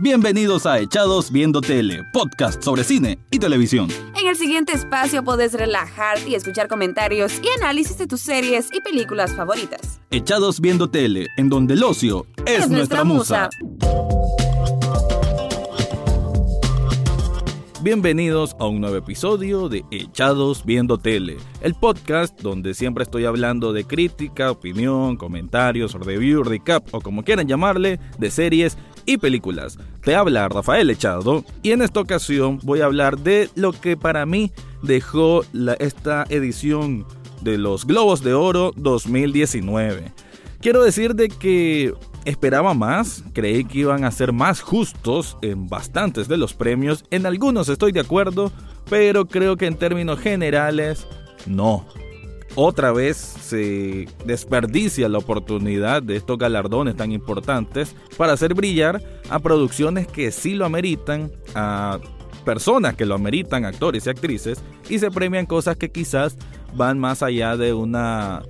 Bienvenidos a Echados Viendo Tele, podcast sobre cine y televisión. En el siguiente espacio podés relajarte y escuchar comentarios y análisis de tus series y películas favoritas. Echados Viendo Tele, en donde el ocio es, nuestra, musa. Bienvenidos a un nuevo episodio de Echados Viendo Tele, el podcast donde siempre estoy hablando de crítica, opinión, comentarios, review, recap o como quieran llamarle, de series y películas. Te habla Rafael Echado y en esta ocasión voy a hablar de lo que para mí dejó esta edición de los Globos de Oro 2019. Quiero decir de que esperaba más, creí que iban a ser más justos en bastantes de los premios, en algunos estoy de acuerdo, pero creo que en términos generales no. Otra vez se desperdicia la oportunidad de estos galardones tan importantes para hacer brillar a producciones que sí lo ameritan, a personas que lo ameritan, actores y actrices, y se premian cosas que quizás van más allá de una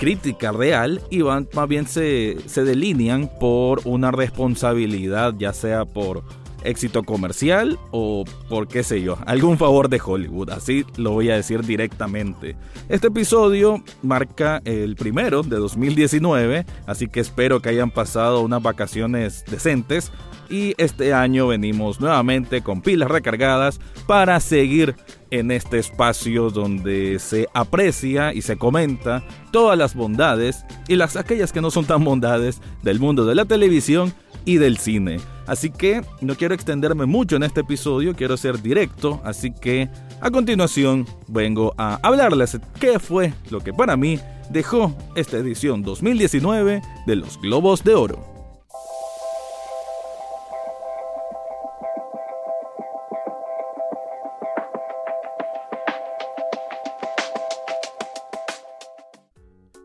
crítica real y van, más bien se, se delinean por una responsabilidad, ya sea por éxito comercial o por qué sé yo, algún favor de Hollywood, así lo voy a decir directamente. Este episodio marca el primero de 2019, así que espero que hayan pasado unas vacaciones decentes y este año venimos nuevamente con pilas recargadas para seguir en este espacio donde se aprecia y se comenta todas las bondades y las aquellas que no son tan bondades del mundo de la televisión y del cine. Así que no quiero extenderme mucho en este episodio, quiero ser directo, así que a continuación vengo a hablarles qué fue lo que para mí dejó esta edición 2019 de los Globos de Oro.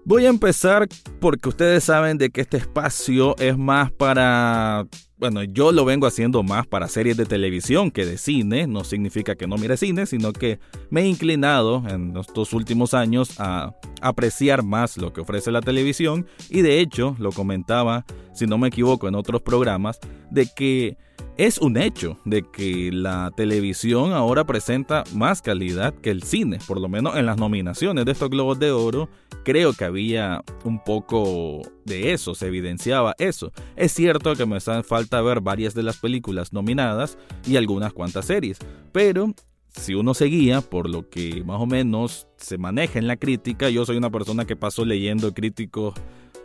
Voy a empezar porque ustedes saben de que este espacio es más para bueno, yo lo vengo haciendo más para series de televisión que de cine. No significa que no mire cine, sino que me he inclinado en estos últimos años a apreciar más lo que ofrece la televisión. Y de hecho, lo comentaba, si no me equivoco, en otros programas, de que es un hecho de que la televisión ahora presenta más calidad que el cine, por lo menos en las nominaciones de estos Globos de Oro, creo que había un poco de eso, se evidenciaba eso. Es cierto que me hace falta ver varias de las películas nominadas y algunas cuantas series, pero si uno seguía por lo que más o menos se maneja en la crítica, yo soy una persona que paso leyendo críticos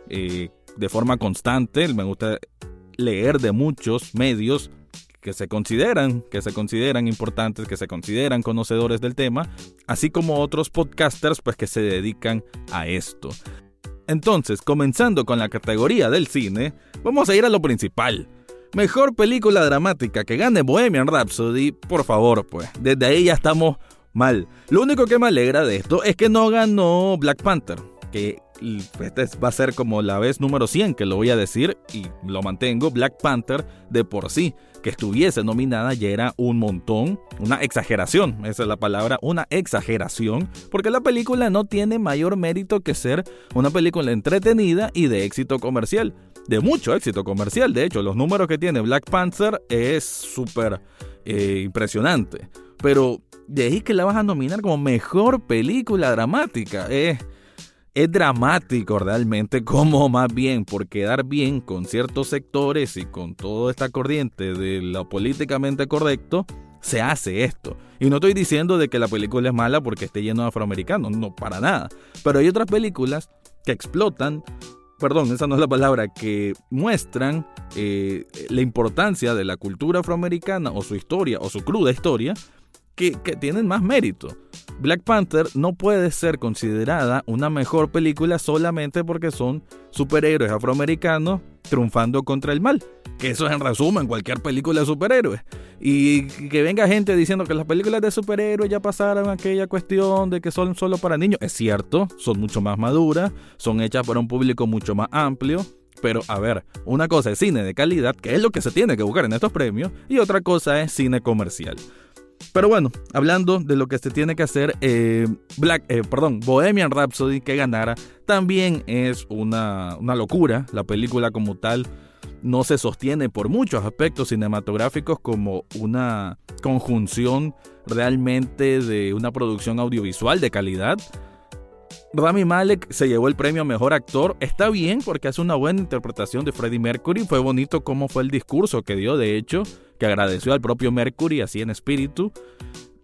eh, de forma constante, me gusta leer de muchos medios que se consideran, que se consideran importantes, que se consideran conocedores del tema, así como otros podcasters pues que se dedican a esto. Entonces, comenzando con la categoría del cine, vamos a ir a lo principal. Mejor película dramática que gane Bohemian Rhapsody, por favor, pues, desde ahí ya estamos mal. Lo único que me alegra de esto es que no ganó Black Panther, que este va a ser como la vez número 100 que lo voy a decir y lo mantengo, Black Panther de por sí que estuviese nominada ya era un montón, una exageración, esa es la palabra, una exageración, porque la película no tiene mayor mérito que ser una película entretenida y de éxito comercial, de mucho éxito comercial, de hecho los números que tiene Black Panther es súper eh, impresionante, pero de ahí que la vas a nominar como mejor película dramática, es es dramático realmente como más bien por quedar bien con ciertos sectores y con toda esta corriente de lo políticamente correcto, se hace esto. Y no estoy diciendo de que la película es mala porque esté lleno de afroamericanos, no, para nada. Pero hay otras películas que explotan, perdón, esa no es la palabra, que muestran eh, la importancia de la cultura afroamericana o su historia o su cruda historia que, tienen más mérito. Black Panther no puede ser considerada una mejor película solamente porque son superhéroes afroamericanos triunfando contra el mal. Que eso es en resumen cualquier película de superhéroes. Y que venga gente diciendo que las películas de superhéroes ya pasaron aquella cuestión de que son solo para niños. Es cierto, son mucho más maduras, son hechas para un público mucho más amplio. Pero a ver, una cosa es cine de calidad, que es lo que se tiene que buscar en estos premios, y otra cosa es cine comercial. Pero bueno, hablando de lo que se tiene que hacer, eh, Black, eh, perdón, Bohemian Rhapsody que ganara también es una, una locura. La película como tal no se sostiene por muchos aspectos cinematográficos como una conjunción realmente de una producción audiovisual de calidad. Rami Malek se llevó el premio a Mejor Actor. Está bien porque hace una buena interpretación de Freddie Mercury. Fue bonito cómo fue el discurso que dio, de hecho, que agradeció al propio Mercury así en espíritu.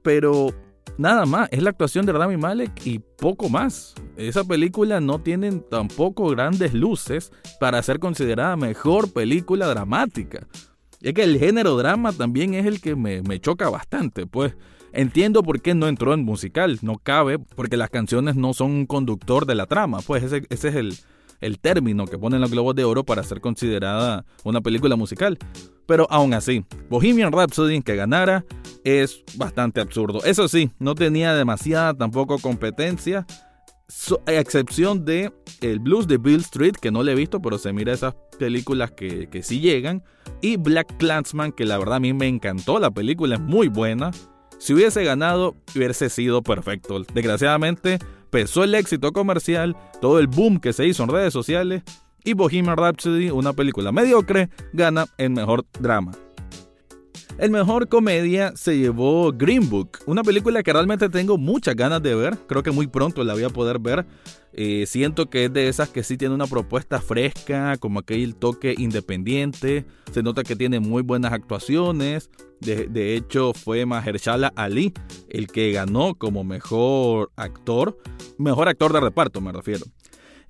Pero nada más, es la actuación de Rami Malek y poco más. Esa película no tiene tampoco grandes luces para ser considerada mejor película dramática. Es que el género drama también es el que me, choca bastante, pues. Entiendo por qué no entró en musical, no cabe, porque las canciones no son un conductor de la trama, pues ese, ese es el, el término que ponen los globos de oro para ser considerada una película musical. Pero aún así, Bohemian Rhapsody que ganara es bastante absurdo. Eso sí, no tenía demasiada tampoco competencia, a excepción de el blues de Bill Street, que no le he visto, pero se mira esas películas que, que sí llegan, y Black Clansman, que la verdad a mí me encantó, la película es muy buena. Si hubiese ganado, hubiese sido perfecto. Desgraciadamente, pesó el éxito comercial, todo el boom que se hizo en redes sociales, y Bohemian Rhapsody, una película mediocre, gana el mejor drama. El mejor comedia se llevó Green Book, una película que realmente tengo muchas ganas de ver. Creo que muy pronto la voy a poder ver. Eh, siento que es de esas que sí tiene una propuesta fresca, como aquel toque independiente. Se nota que tiene muy buenas actuaciones. De, hecho, fue Mahershala Ali el que ganó como mejor actor. Mejor actor de reparto, me refiero.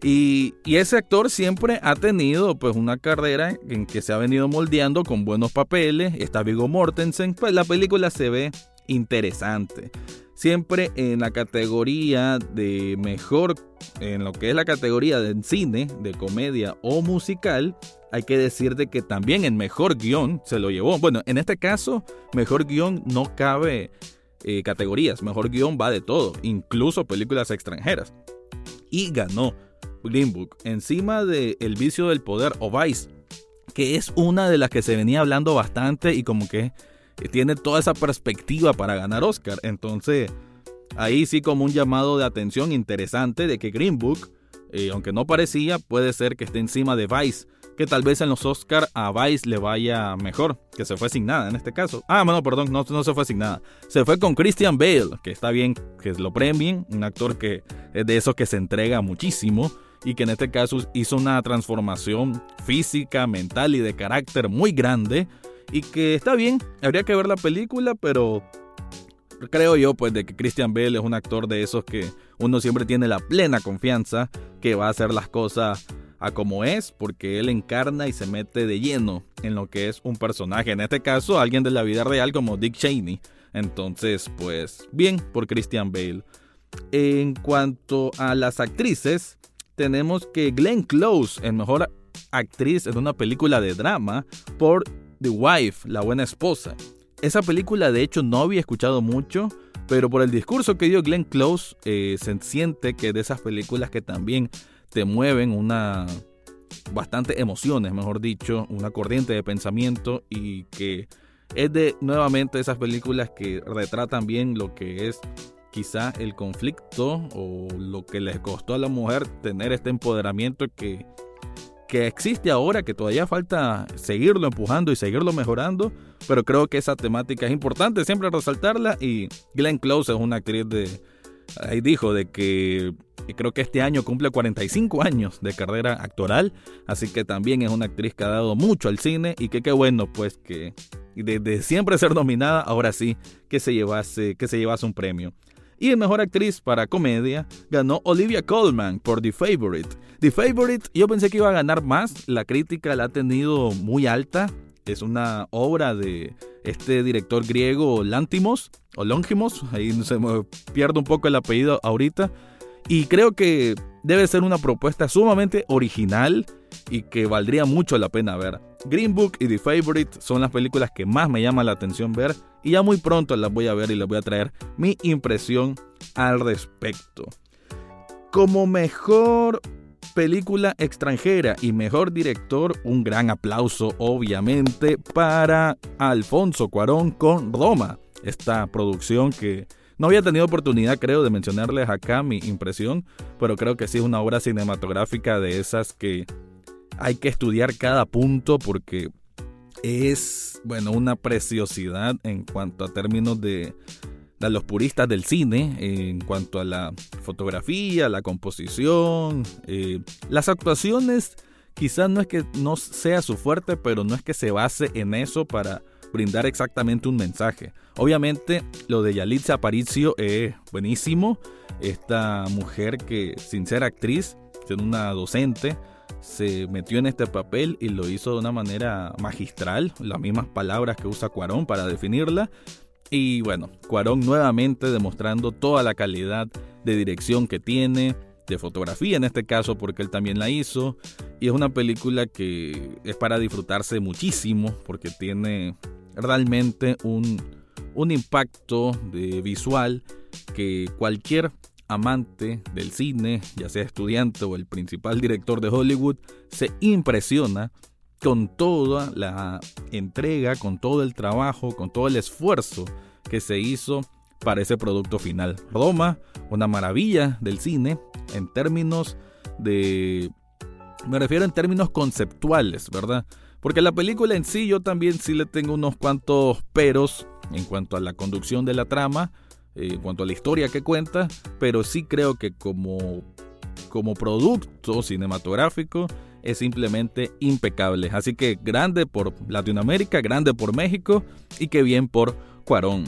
Y, ese actor siempre ha tenido pues una carrera en que se ha venido moldeando con buenos papeles. Está Vigo Mortensen, pues la película se ve interesante. Siempre en la categoría de mejor, en lo que es la categoría de cine, de comedia o musical, hay que decir de que también en mejor guion se lo llevó. Bueno, en este caso, mejor guion no cabe eh, categorías. Mejor guion va de todo, incluso películas extranjeras. Y ganó Green Book, encima de El vicio del poder o Vice, que es una de las que se venía hablando bastante y como que tiene toda esa perspectiva para ganar Oscar. Entonces, ahí sí como un llamado de atención interesante de que Green Book, eh, aunque no parecía, puede ser que esté encima de Vice. Que tal vez en los Oscar a Vice le vaya mejor, que se fue sin nada en este caso. Ah, bueno, perdón, no, no se fue sin nada. Se fue con Christian Bale, que está bien que lo premien, un actor que es de esos que se entrega muchísimo y que en este caso hizo una transformación física, mental y de carácter muy grande y que está bien, habría que ver la película, pero creo yo pues de que Christian Bale es un actor de esos que uno siempre tiene la plena confianza que va a hacer las cosas a como es, porque él encarna y se mete de lleno en lo que es un personaje, en este caso alguien de la vida real como Dick Cheney. Entonces, pues bien por Christian Bale. En cuanto a las actrices, tenemos que Glenn Close, en mejor actriz en una película de drama, por The Wife, la buena esposa. Esa película de hecho no había escuchado mucho, pero por el discurso que dio Glenn Close eh, se siente que de esas películas que también te mueven una bastante emociones, mejor dicho, una corriente de pensamiento y que es de nuevamente esas películas que retratan bien lo que es quizá el conflicto o lo que les costó a la mujer tener este empoderamiento que, que existe ahora, que todavía falta seguirlo empujando y seguirlo mejorando, pero creo que esa temática es importante siempre resaltarla y Glenn Close es una actriz de, ahí dijo, de que creo que este año cumple 45 años de carrera actoral, así que también es una actriz que ha dado mucho al cine y que qué bueno pues que desde siempre ser nominada, ahora sí que se llevase, que se llevase un premio. Y el mejor actriz para comedia ganó Olivia Colman por The Favorite. The Favorite yo pensé que iba a ganar más, la crítica la ha tenido muy alta. Es una obra de este director griego Lantimos o ahí se me pierde un poco el apellido ahorita. Y creo que debe ser una propuesta sumamente original y que valdría mucho la pena ver. Green Book y The Favorite son las películas que más me llama la atención ver y ya muy pronto las voy a ver y les voy a traer mi impresión al respecto. Como mejor película extranjera y mejor director, un gran aplauso obviamente para Alfonso Cuarón con Roma, esta producción que no había tenido oportunidad, creo, de mencionarles acá mi impresión, pero creo que sí es una obra cinematográfica de esas que hay que estudiar cada punto porque es, bueno, una preciosidad en cuanto a términos de, los puristas del cine, en cuanto a la fotografía, la composición, eh, las actuaciones. Quizás no es que no sea su fuerte, pero no es que se base en eso para brindar exactamente un mensaje. Obviamente lo de Yalitza Aparicio es buenísimo. Esta mujer que sin ser actriz, siendo una docente, se metió en este papel y lo hizo de una manera magistral, las mismas palabras que usa Cuarón para definirla. Y bueno, Cuarón nuevamente demostrando toda la calidad de dirección que tiene, de fotografía en este caso, porque él también la hizo. Y es una película que es para disfrutarse muchísimo, porque tiene realmente un, un impacto de visual que cualquier amante del cine, ya sea estudiante o el principal director de Hollywood, se impresiona con toda la entrega, con todo el trabajo, con todo el esfuerzo que se hizo para ese producto final. Roma, una maravilla del cine en términos de... Me refiero en términos conceptuales, ¿verdad? Porque la película en sí yo también sí le tengo unos cuantos peros en cuanto a la conducción de la trama, eh, en cuanto a la historia que cuenta, pero sí creo que como, como producto cinematográfico es simplemente impecable. Así que grande por Latinoamérica, grande por México y que bien por Cuarón.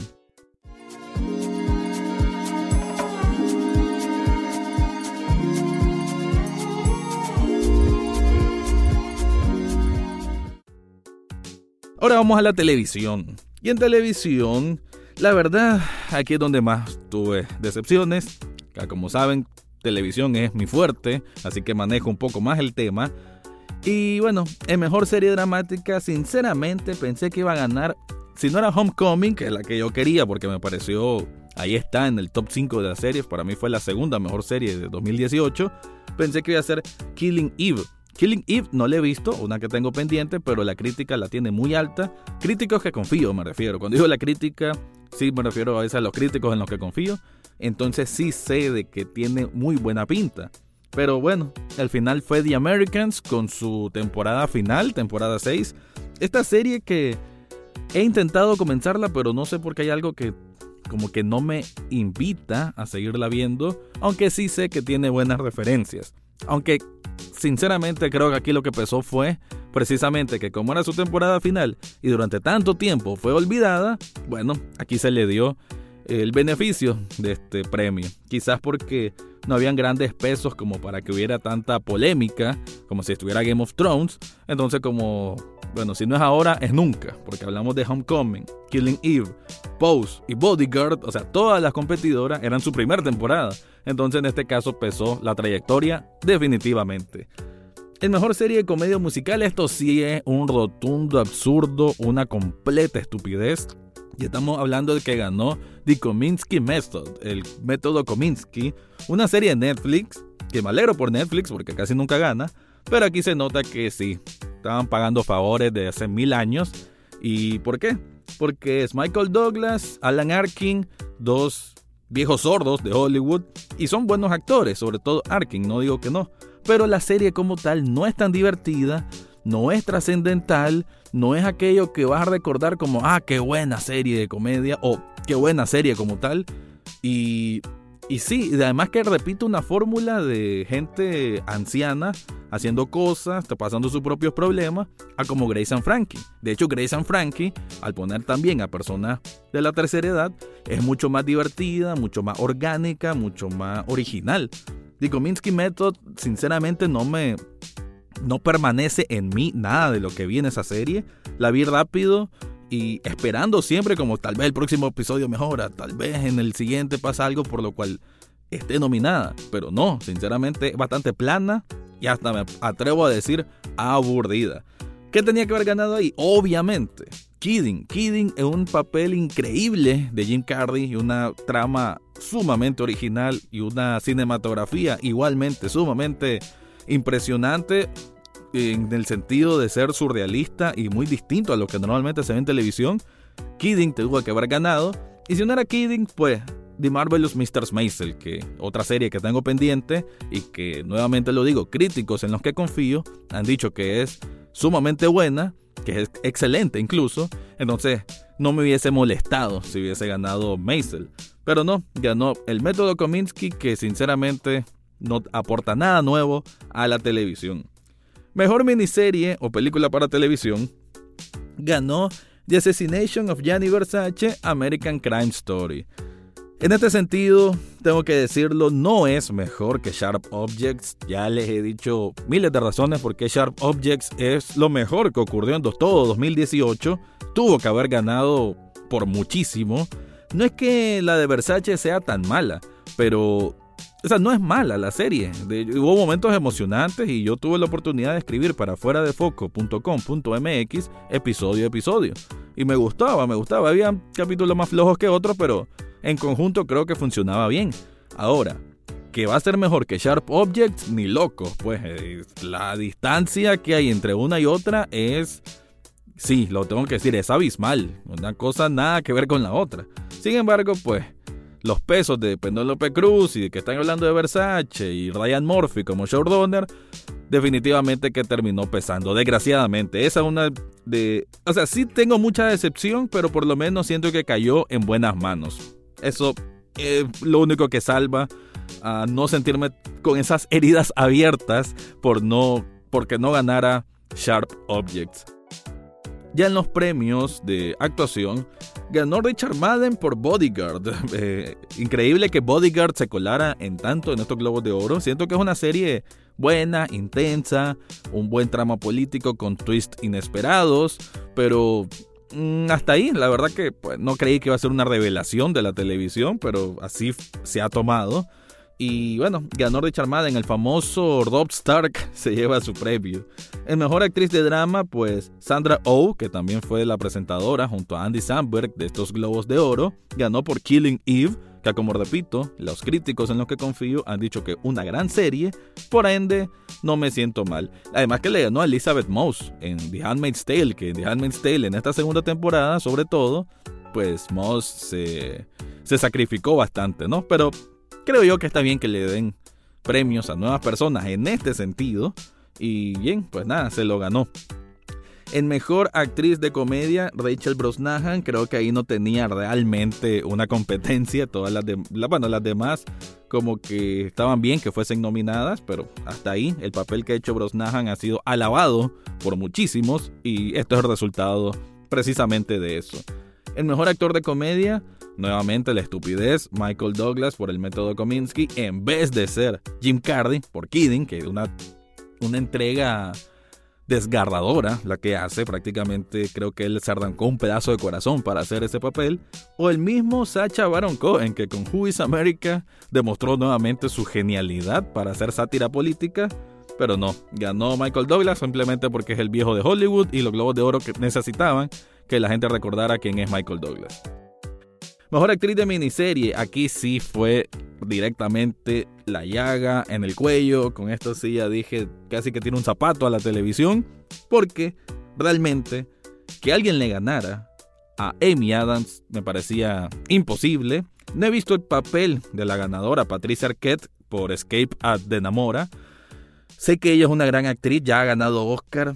Ahora vamos a la televisión. Y en televisión la verdad, aquí es donde más tuve decepciones. Como saben, televisión es mi fuerte, así que manejo un poco más el tema. Y bueno, en mejor serie dramática, sinceramente pensé que iba a ganar, si no era Homecoming, que es la que yo quería porque me pareció, ahí está en el top 5 de las series, para mí fue la segunda mejor serie de 2018, pensé que iba a ser Killing Eve. Killing Eve no la he visto, una que tengo pendiente, pero la crítica la tiene muy alta. Críticos que confío, me refiero. Cuando digo la crítica, sí me refiero a veces a los críticos en los que confío, entonces sí sé de que tiene muy buena pinta. Pero bueno, al final fue The Americans con su temporada final, temporada 6. Esta serie que he intentado comenzarla, pero no sé por qué hay algo que como que no me invita a seguirla viendo, aunque sí sé que tiene buenas referencias. Aunque sinceramente creo que aquí lo que pesó fue precisamente que como era su temporada final y durante tanto tiempo fue olvidada, bueno, aquí se le dio el beneficio de este premio. Quizás porque no habían grandes pesos como para que hubiera tanta polémica, como si estuviera Game of Thrones. Entonces como, bueno, si no es ahora, es nunca, porque hablamos de Homecoming, Killing Eve, Pose y Bodyguard, o sea, todas las competidoras eran su primera temporada. Entonces en este caso pesó la trayectoria definitivamente. En mejor serie de comedia musical, esto sí es un rotundo absurdo, una completa estupidez. Y estamos hablando de que ganó The Kominsky Method, el método Kominsky, una serie de Netflix, que me alegro por Netflix porque casi nunca gana, pero aquí se nota que sí, estaban pagando favores de hace mil años. ¿Y por qué? Porque es Michael Douglas, Alan Arkin, dos viejos sordos de Hollywood, y son buenos actores, sobre todo Arkin, no digo que no pero la serie como tal no es tan divertida, no es trascendental, no es aquello que vas a recordar como, ah, qué buena serie de comedia o qué buena serie como tal. Y, y sí, además que repite una fórmula de gente anciana haciendo cosas, pasando sus propios problemas, a como Grace and Frankie. De hecho, Grace and Frankie, al poner también a personas de la tercera edad, es mucho más divertida, mucho más orgánica, mucho más original. The Kominsky Method, sinceramente, no me. No permanece en mí nada de lo que vi en esa serie. La vi rápido y esperando siempre, como tal vez el próximo episodio mejora, tal vez en el siguiente pasa algo por lo cual esté nominada. Pero no, sinceramente, es bastante plana y hasta me atrevo a decir aburrida. ¿Qué tenía que haber ganado ahí? Obviamente, Kidding. Kidding es un papel increíble de Jim Carrey y una trama sumamente original y una cinematografía igualmente sumamente impresionante en el sentido de ser surrealista y muy distinto a lo que normalmente se ve en televisión. Kidding tuvo que haber ganado. Y si no era Kidding, pues The Marvelous Mr. Maisel, que otra serie que tengo pendiente y que nuevamente lo digo, críticos en los que confío han dicho que es sumamente buena, que es excelente incluso, entonces no me hubiese molestado si hubiese ganado Maisel. Pero no, ganó el método Kominsky que sinceramente no aporta nada nuevo a la televisión. Mejor miniserie o película para televisión ganó The Assassination of Gianni Versace American Crime Story. En este sentido, tengo que decirlo, no es mejor que Sharp Objects. Ya les he dicho miles de razones por qué Sharp Objects es lo mejor que ocurrió en todo 2018. Tuvo que haber ganado por muchísimo. No es que la de Versace sea tan mala, pero o sea, no es mala la serie. hubo momentos emocionantes y yo tuve la oportunidad de escribir para fuera de foco.com.mx episodio a episodio. Y me gustaba, me gustaba. Había capítulos más flojos que otros, pero en conjunto creo que funcionaba bien. Ahora, que va a ser mejor que Sharp Objects, ni loco. Pues eh, la distancia que hay entre una y otra es... Sí, lo tengo que decir, es abismal. Una cosa nada que ver con la otra. Sin embargo, pues los pesos de Penélope Cruz y que están hablando de Versace y Ryan Murphy como showrunner, definitivamente que terminó pesando, desgraciadamente. Esa es una de... O sea, sí tengo mucha decepción, pero por lo menos siento que cayó en buenas manos. Eso es lo único que salva a no sentirme con esas heridas abiertas por no, porque no ganara Sharp Objects. Ya en los premios de actuación, ganó Richard Madden por Bodyguard. Eh, increíble que Bodyguard se colara en tanto en estos Globos de Oro. Siento que es una serie buena, intensa, un buen trama político con twists inesperados, pero mm, hasta ahí, la verdad que pues, no creí que iba a ser una revelación de la televisión, pero así se ha tomado. Y bueno, ganó Richard Madden, el famoso Rob Stark se lleva su premio. En mejor actriz de drama, pues Sandra Oh, que también fue la presentadora junto a Andy Samberg de estos Globos de Oro, ganó por Killing Eve, que como repito, los críticos en los que confío han dicho que una gran serie, por ende no me siento mal. Además que le ganó a Elizabeth Moss en The Handmaid's Tale, que en The Handmaid's Tale en esta segunda temporada, sobre todo, pues Moss se, se sacrificó bastante, ¿no? Pero creo yo que está bien que le den premios a nuevas personas en este sentido. Y bien, pues nada, se lo ganó. En mejor actriz de comedia, Rachel Brosnahan, creo que ahí no tenía realmente una competencia. Todas las, de, bueno, las demás como que estaban bien que fuesen nominadas, pero hasta ahí el papel que ha hecho Brosnahan ha sido alabado por muchísimos y esto es el resultado precisamente de eso. El mejor actor de comedia, Nuevamente la estupidez, Michael Douglas por el método Kominsky, en vez de ser Jim Carrey por Kidding, que es una, una entrega desgarradora la que hace, prácticamente creo que él se arrancó un pedazo de corazón para hacer ese papel, o el mismo Sacha Baron Cohen que con Who is America demostró nuevamente su genialidad para hacer sátira política, pero no, ganó Michael Douglas simplemente porque es el viejo de Hollywood y los globos de oro que necesitaban que la gente recordara quién es Michael Douglas. Mejor actriz de miniserie, aquí sí fue directamente la llaga en el cuello. Con esto sí ya dije casi que tiene un zapato a la televisión. Porque realmente que alguien le ganara a Amy Adams me parecía imposible. No he visto el papel de la ganadora Patricia Arquette por Escape at the Namora. Sé que ella es una gran actriz, ya ha ganado Oscar.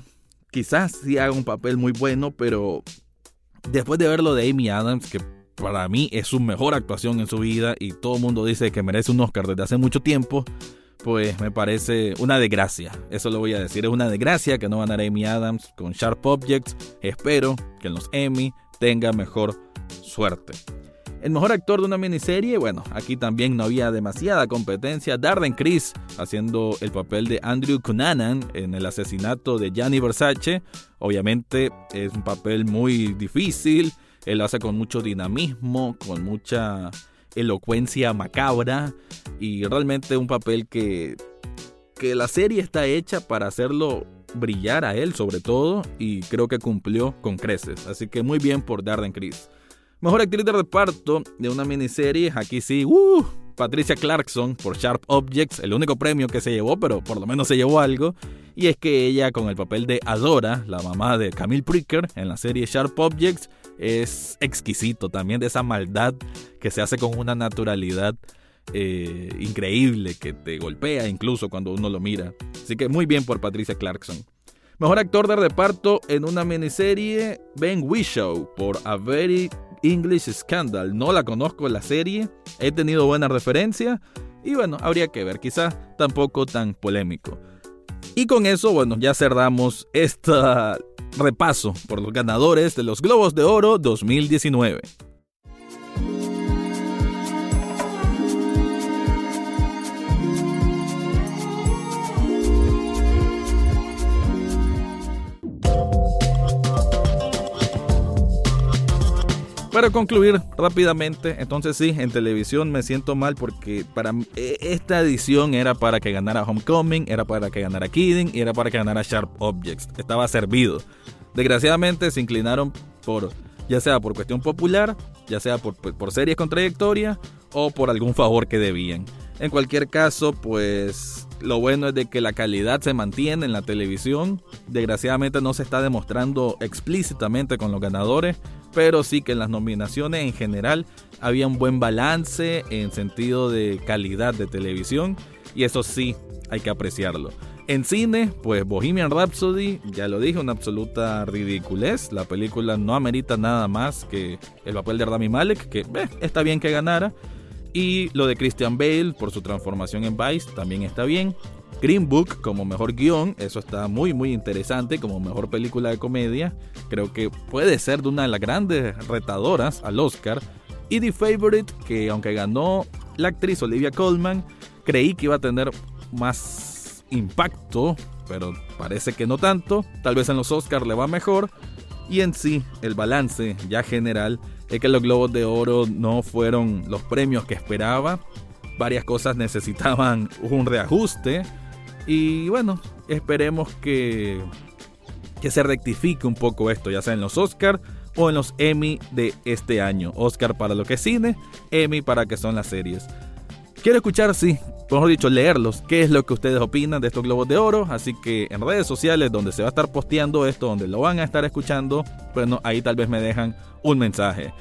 Quizás sí haga un papel muy bueno, pero después de ver lo de Amy Adams, que para mí es su mejor actuación en su vida y todo el mundo dice que merece un Oscar desde hace mucho tiempo, pues me parece una desgracia. Eso lo voy a decir, es una desgracia que no ganara Amy Adams con Sharp Objects. Espero que en los Emmy tenga mejor suerte. El mejor actor de una miniserie, bueno, aquí también no había demasiada competencia. Darren Criss haciendo el papel de Andrew Cunanan en el asesinato de Gianni Versace. Obviamente es un papel muy difícil él hace con mucho dinamismo, con mucha elocuencia macabra y realmente un papel que, que la serie está hecha para hacerlo brillar a él sobre todo y creo que cumplió con creces. Así que muy bien por Darden Chris. Mejor actriz de reparto de una miniserie, aquí sí, uh, Patricia Clarkson por Sharp Objects, el único premio que se llevó, pero por lo menos se llevó algo. Y es que ella, con el papel de Adora, la mamá de Camille Pricker en la serie Sharp Objects, es exquisito también de esa maldad que se hace con una naturalidad eh, increíble que te golpea incluso cuando uno lo mira. Así que muy bien por Patricia Clarkson. Mejor actor de reparto en una miniserie, Ben Whishaw por A Very English Scandal. No la conozco la serie, he tenido buena referencia y bueno, habría que ver, quizás tampoco tan polémico. Y con eso, bueno, ya cerramos este repaso por los ganadores de los Globos de Oro 2019. Para concluir rápidamente, entonces sí, en televisión me siento mal porque para e, esta edición era para que ganara Homecoming, era para que ganara Kidding y era para que ganara Sharp Objects. Estaba servido. Desgraciadamente se inclinaron por, ya sea por cuestión popular, ya sea por, por series con trayectoria o por algún favor que debían. En cualquier caso, pues lo bueno es de que la calidad se mantiene en la televisión. Desgraciadamente no se está demostrando explícitamente con los ganadores, pero sí que en las nominaciones en general había un buen balance en sentido de calidad de televisión y eso sí hay que apreciarlo. En cine, pues Bohemian Rhapsody, ya lo dije, una absoluta ridiculez. La película no amerita nada más que el papel de Rami Malek, que eh, está bien que ganara. Y lo de Christian Bale por su transformación en Vice también está bien. Green Book como mejor guion, eso está muy muy interesante como mejor película de comedia. Creo que puede ser de una de las grandes retadoras al Oscar. Y The Favorite, que aunque ganó la actriz Olivia Colman, creí que iba a tener más impacto, pero parece que no tanto. Tal vez en los Oscars le va mejor. Y en sí, el balance ya general es que los Globos de Oro no fueron los premios que esperaba. Varias cosas necesitaban un reajuste. Y bueno, esperemos que, que se rectifique un poco esto, ya sea en los Oscars o en los Emmy de este año. Oscar para lo que es cine, Emmy para que son las series. Quiero escuchar, sí, mejor dicho, leerlos, qué es lo que ustedes opinan de estos globos de oro. Así que en redes sociales, donde se va a estar posteando esto, donde lo van a estar escuchando, bueno, ahí tal vez me dejan un mensaje.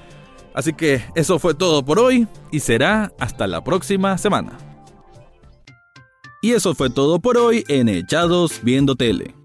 Así que eso fue todo por hoy y será hasta la próxima semana. Y eso fue todo por hoy en Echados Viendo Tele.